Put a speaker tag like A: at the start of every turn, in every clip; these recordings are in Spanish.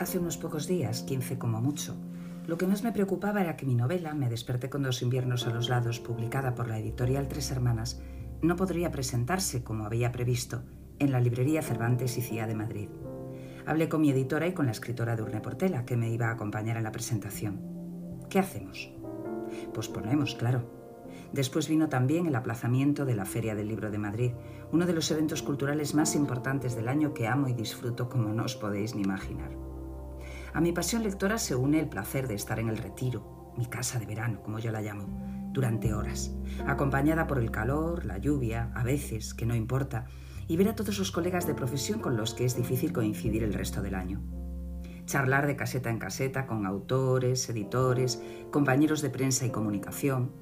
A: hace unos pocos días, 15 como mucho, lo que más me preocupaba era que mi novela, Me desperté con dos inviernos a los lados, publicada por la editorial Tres Hermanas, no podría presentarse como había previsto en la librería Cervantes y Cía de Madrid. Hablé con mi editora y con la escritora de Urne Portela, que me iba a acompañar en la presentación. ¿Qué hacemos? Pues ponemos, claro. Después vino también el aplazamiento de la Feria del Libro de Madrid, uno de los eventos culturales más importantes del año que amo y disfruto como no os podéis ni imaginar. A mi pasión lectora se une el placer de estar en el retiro, mi casa de verano, como yo la llamo, durante horas, acompañada por el calor, la lluvia, a veces, que no importa, y ver a todos los colegas de profesión con los que es difícil coincidir el resto del año. Charlar de caseta en caseta con autores, editores, compañeros de prensa y comunicación,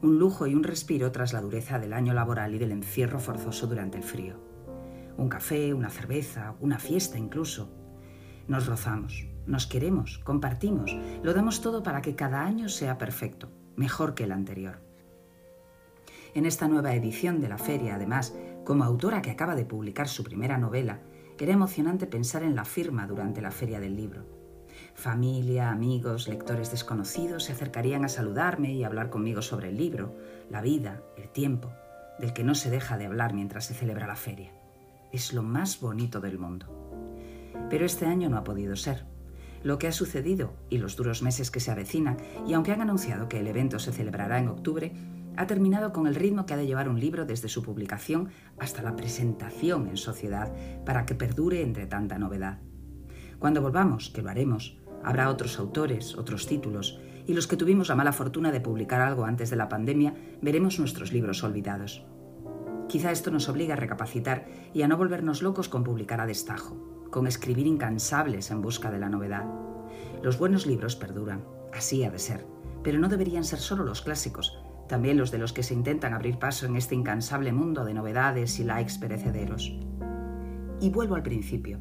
A: un lujo y un respiro tras la dureza del año laboral y del encierro forzoso durante el frío. Un café, una cerveza, una fiesta incluso. Nos rozamos, nos queremos, compartimos, lo damos todo para que cada año sea perfecto, mejor que el anterior. En esta nueva edición de la feria, además, como autora que acaba de publicar su primera novela, era emocionante pensar en la firma durante la feria del libro. Familia, amigos, lectores desconocidos se acercarían a saludarme y hablar conmigo sobre el libro, la vida, el tiempo, del que no se deja de hablar mientras se celebra la feria. Es lo más bonito del mundo. Pero este año no ha podido ser. Lo que ha sucedido y los duros meses que se avecinan, y aunque han anunciado que el evento se celebrará en octubre, ha terminado con el ritmo que ha de llevar un libro desde su publicación hasta la presentación en sociedad para que perdure entre tanta novedad. Cuando volvamos, que lo haremos, habrá otros autores, otros títulos, y los que tuvimos la mala fortuna de publicar algo antes de la pandemia, veremos nuestros libros olvidados. Quizá esto nos obliga a recapacitar y a no volvernos locos con publicar a destajo, con escribir incansables en busca de la novedad. Los buenos libros perduran, así ha de ser, pero no deberían ser solo los clásicos, también los de los que se intentan abrir paso en este incansable mundo de novedades y likes perecederos. Y vuelvo al principio.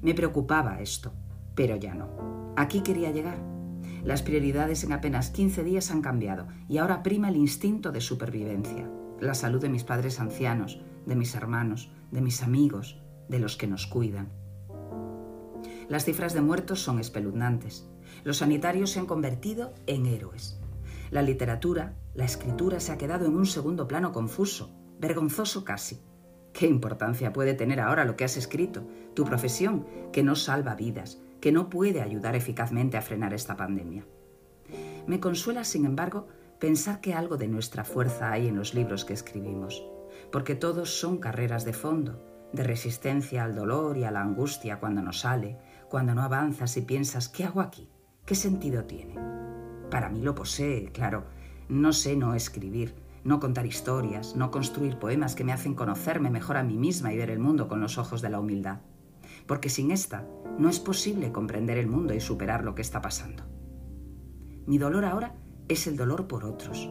A: Me preocupaba esto, pero ya no. Aquí quería llegar. Las prioridades en apenas 15 días han cambiado y ahora prima el instinto de supervivencia, la salud de mis padres ancianos, de mis hermanos, de mis amigos, de los que nos cuidan. Las cifras de muertos son espeluznantes. Los sanitarios se han convertido en héroes. La literatura, la escritura se ha quedado en un segundo plano confuso, vergonzoso casi. ¿Qué importancia puede tener ahora lo que has escrito, tu profesión, que no salva vidas, que no puede ayudar eficazmente a frenar esta pandemia? Me consuela, sin embargo, pensar que algo de nuestra fuerza hay en los libros que escribimos, porque todos son carreras de fondo, de resistencia al dolor y a la angustia cuando no sale, cuando no avanzas y piensas, ¿qué hago aquí? ¿Qué sentido tiene? Para mí lo posee, claro. No sé no escribir, no contar historias, no construir poemas que me hacen conocerme mejor a mí misma y ver el mundo con los ojos de la humildad. Porque sin esta no es posible comprender el mundo y superar lo que está pasando. Mi dolor ahora es el dolor por otros.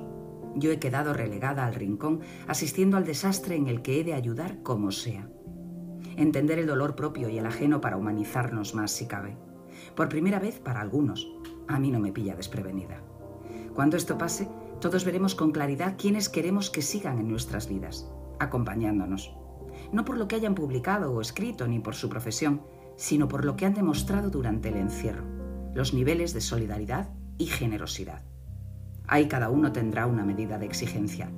A: Yo he quedado relegada al rincón, asistiendo al desastre en el que he de ayudar como sea. Entender el dolor propio y el ajeno para humanizarnos más si cabe. Por primera vez para algunos. A mí no me pilla desprevenida. Cuando esto pase, todos veremos con claridad quiénes queremos que sigan en nuestras vidas, acompañándonos. No por lo que hayan publicado o escrito ni por su profesión, sino por lo que han demostrado durante el encierro, los niveles de solidaridad y generosidad. Ahí cada uno tendrá una medida de exigencia.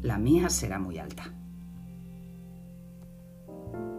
A: La mía será muy alta. Thank you.